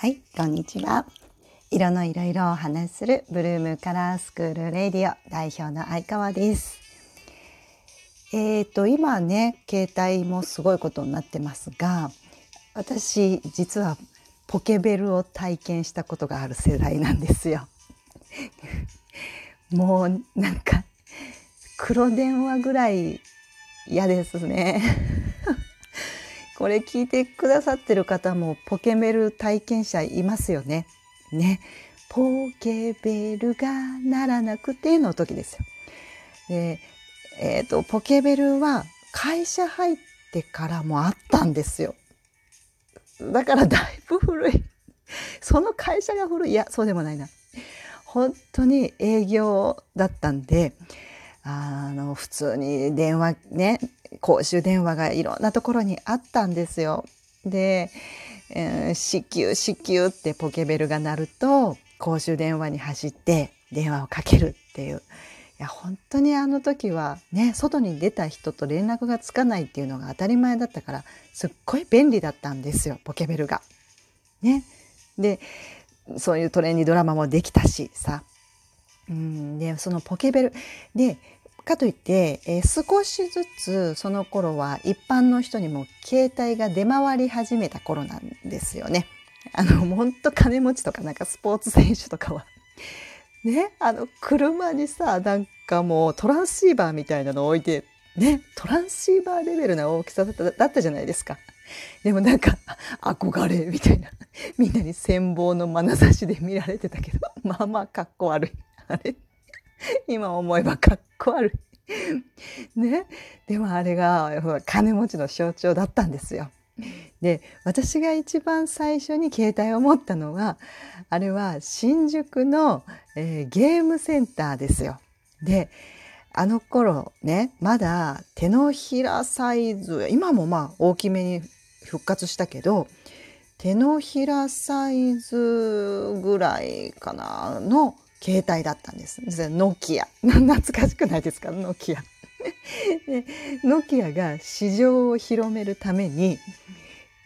はい、こんにちは。色のいろいろお話しするブルームカラースクールレディオ代表の相川です。えっ、と、今ね、携帯もすごいことになってますが、私、実はポケベルを体験したことがある世代なんですよ。もうなんか黒電話ぐらい嫌ですね。これ聞いてくださってる方もポケベル体験者いますよね。ね。ポケベルが鳴らなくての時ですよ。で、えっ、と、ポケベルは会社入ってからもあったんですよ。だからだいぶ古い。その会社が古い。いや、そうでもないな。本当に営業だったんで、あの、普通に電話ね、公衆電話がいろんなところにあったんですよ。で、えー、至急至急ってポケベルが鳴ると、公衆電話に走って電話をかけるっていう。いや、本当にあの時はね、外に出た人と連絡がつかないっていうのが当たり前だったから、すっごい便利だったんですよ、ポケベルが。ね。で、そういうトレンディドラマもできたしさ。うん、で、そのポケベル。で、かといって、えー、少しずつその頃は一般の人にも携帯が出回り始めた頃なんですよね。あの、ほんと金持ちとかなんかスポーツ選手とかは。ね、あの、車にさ、なんかもうトランシーバーみたいなの置いて、ね、トランシーバーレベルな大きさだっただったじゃないですか。でもなんか、憧れみたいな。みんなに羨望の眼差しで見られてたけど、まあまあかっこ悪い。あれ？今思えばかっこ悪い。ね。でもあれが金持ちの象徴だったんですよ。で、私が一番最初に携帯を持ったのは、あれは新宿の、えー、ゲームセンターですよ。で、あの頃ね、まだ手のひらサイズ、今もまあ大きめに復活したけど、手のひらサイズぐらいかなの携帯だったんです。ノキア。懐かしくないですか？ノキア。でノキアが市場を広めるために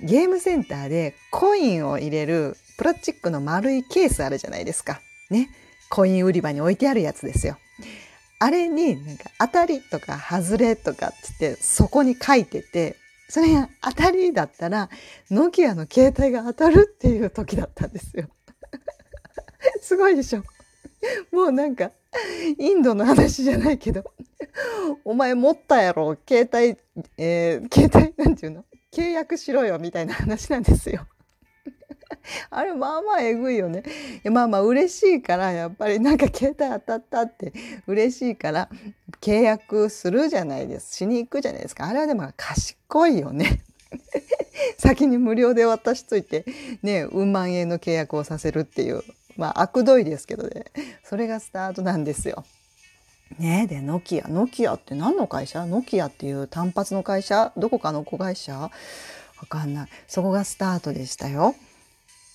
ゲームセンターでコインを入れるプラスチックの丸いケースあるじゃないですか。ね。コイン売り場に置いてあるやつですよ。あれになんか当たりとか外れとかってってそこに書いててそれが当たりだったらノキアの携帯が当たるっていう時だったんですよ。すごいでしょ？もうなんか、インドの話じゃないけど、お前持ったやろ、携帯、えー、携帯、なんていうの契約しろよ、みたいな話なんですよ。あれ、まあまあえぐいよね。まあまあ嬉しいから、やっぱりなんか携帯当たったって嬉しいから、契約するじゃないです。しに行くじゃないですか。あれはでも賢いよね。先に無料で渡しといて、ね、うん万円の契約をさせるっていう。まあ、悪どいですけどね。それがスタートなんですよ。ねで、ノキア。ノキアって何の会社？ノキアっていう単発の会社？どこかの子会社？わかんない。そこがスタートでしたよ。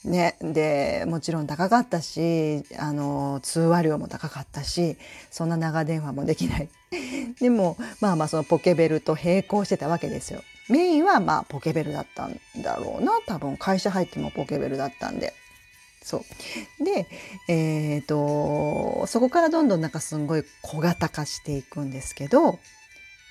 ね。で、もちろん高かったし、あの、通話料も高かったし、そんな長電話もできない。でも、まあまあそのポケベルと並行してたわけですよ。メインはまあポケベルだったんだろうな。多分会社入ってもポケベルだったんで。そう。で、え、ー、と、そこからどんどんなんかすごい小型化していくんですけど、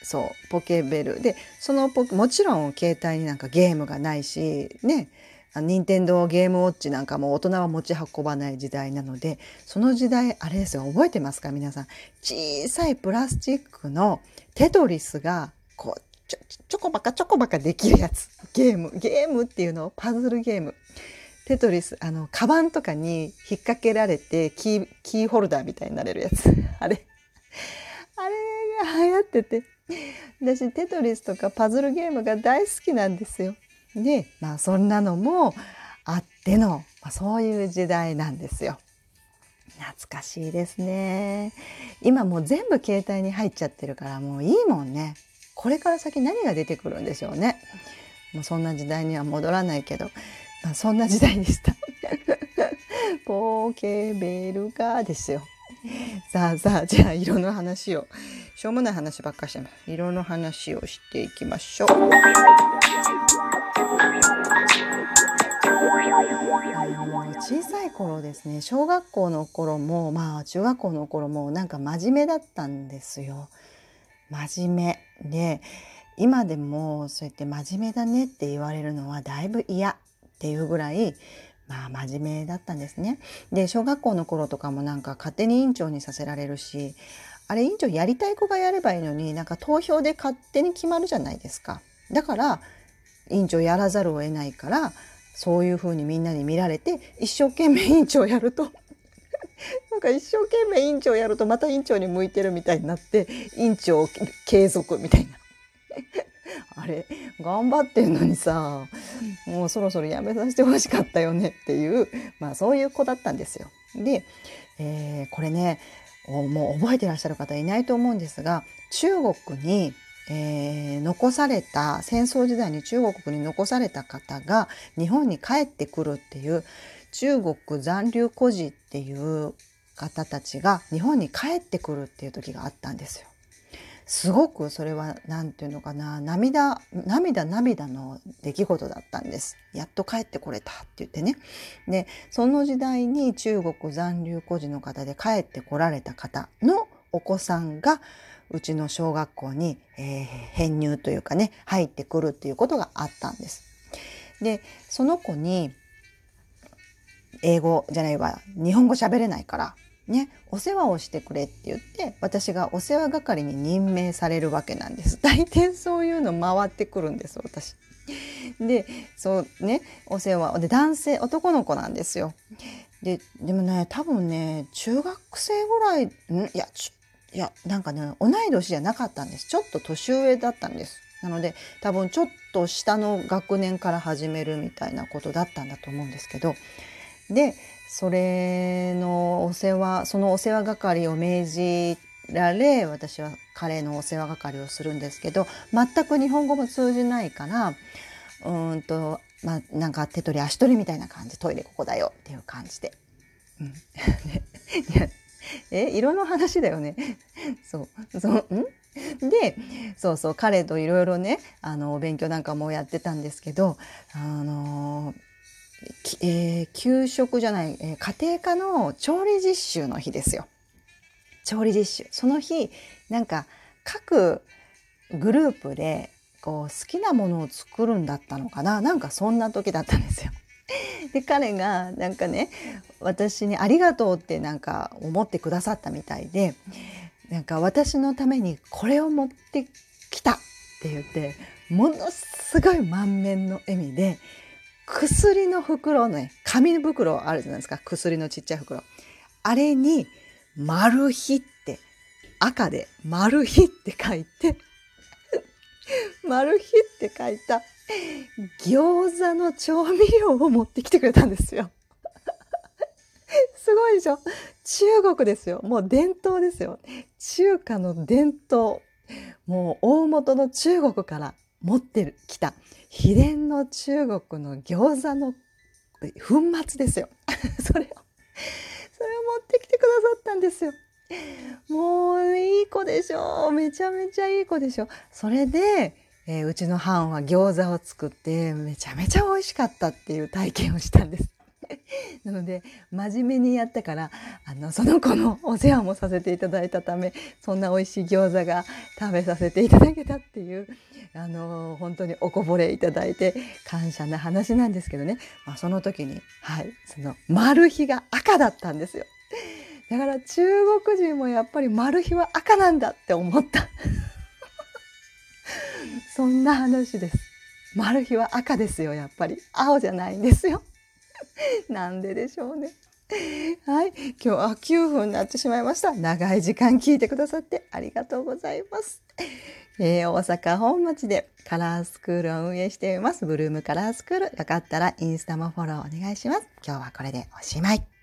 そう、ポケベル。で、そのポもちろん携帯になんかゲームがないし、ね、任天堂ゲームウォッチなんかも大人は持ち運ばない時代なので、その時代、あれですよ、覚えてますか皆さん。小さいプラスチックのテトリスが、こう、ちょ、ちょこばかちょこばかできるやつ。ゲーム。ゲームっていうのをパズルゲーム。テトリス、あの、カバンとかに引っ掛けられて、キー、キーホルダーみたいになれるやつ。あれ。あれが流行ってて。私、テトリスとかパズルゲームが大好きなんですよ。で、まあ、そんなのもあっての、まあ、そういう時代なんですよ。懐かしいですね。今もう全部携帯に入っちゃってるから、もういいもんね。これから先何が出てくるんでしょうね。もうそんな時代には戻らないけど。まあ、そんな時代でした。ポケベルがですよ。さあさあ、じゃあ色の話を、しょうもない話ばっかしてます。色の話をしていきましょう。の小さい頃ですね小学校の頃もまあ中学校の頃もなんか真面目だったんですよ。真面目で今でもそうやって真面目だねって言われるのはだいぶ嫌っていうぐらいまあ真面目だったんですね。で小学校の頃とかもなんか勝手に委員長にさせられるしあれ委員長やりたい子がやればいいのになんか投票で勝手に決まるじゃないですか。だから委員長やらざるを得ないからそういうふうにみんなに見られて一生懸命委員長やると なんか一生懸命委員長やるとまた委員長に向いてるみたいになって委員長継続みたいな。あれ頑張ってんのにさもうそろそろやめさせてほしかったよねっていうまあそういう子だったんですよ。で、えー、これねもう覚えてらっしゃる方いないと思うんですが中国に、えー、残された戦争時代に中国に残された方が日本に帰ってくるっていう中国残留孤児っていう方たちが日本に帰ってくるっていう時があったんですよ。すごくそれは何て言うのかな涙涙涙の出来事だったんですやっと帰ってこれたって言ってねでその時代に中国残留孤児の方で帰ってこられた方のお子さんがうちの小学校に、えー、編入というかね入ってくるっていうことがあったんです。でその子に英語じゃないわ日本語喋れないからね、お世話をしてくれって言って私がお世話係に任命されるわけなんです 大抵そういうの回ってくるんです私。でそうねお世話で男性男の子なんですよ。ででもね多分ね中学生ぐらいん？いやいやなんかね同い年じゃなかったんですちょっと年上だったんです。なので多分ちょっと下の学年から始めるみたいなことだったんだと思うんですけどでそれのお世話そのお世話係を命じられ私は彼のお世話係をするんですけど全く日本語も通じないからうんとまあなんか手取り足取りみたいな感じトイレここだよっていう感じで。うん、え色の話だよね。そうそうん？でそうそう彼といろいろねあの勉強なんかもやってたんですけどあのえー、給食じゃない、えー、家庭科の調理実習の日ですよ。調理実習。その日、なんか各グループでこう好きなものを作るんだったのかななんかそんな時だったんですよ。で彼がなんかね私に「ありがとう」ってなんか思ってくださったみたいでなんか私のためにこれを持ってきたって言ってものすごい満面の笑みで薬の袋ね、紙袋あるじゃないですか。薬のちっちゃい袋。あれに、マル秘って、赤でマル秘って書いて、マル秘って書いた餃子の調味料を持ってきてくれたんですよ。すごいでしょ？中国ですよ。もう伝統ですよ。中華の伝統。もう大元の中国から持ってきた秘伝の中国の餃子の粉末ですよ。それを、それを持ってきてくださったんですよ。もういい子でしょめちゃめちゃいい子でしょそれで、えー、うちの班は餃子を作ってめちゃめちゃ美味しかったっていう体験をしたんです。なので真面目にやったからあのその子のお世話もさせていただいたためそんな美味しい餃子が食べさせていただけたっていうあの本当におこぼれいただいて感謝な話なんですけどね、まあ、その時にはいそのマル秘が赤だったんですよ。だから中国人もやっぱりマル秘は赤なんだって思った。そんな話です。マル秘は赤ですよ、やっぱり。青じゃないんですよ。なんででしょうね。はい。今日は9分になってしまいました。長い時間聞いてくださってありがとうございます。えー、大阪本町でカラースクールを運営しています。ブルームカラースクール。よかったらインスタもフォローお願いします。今日はこれでおしまい。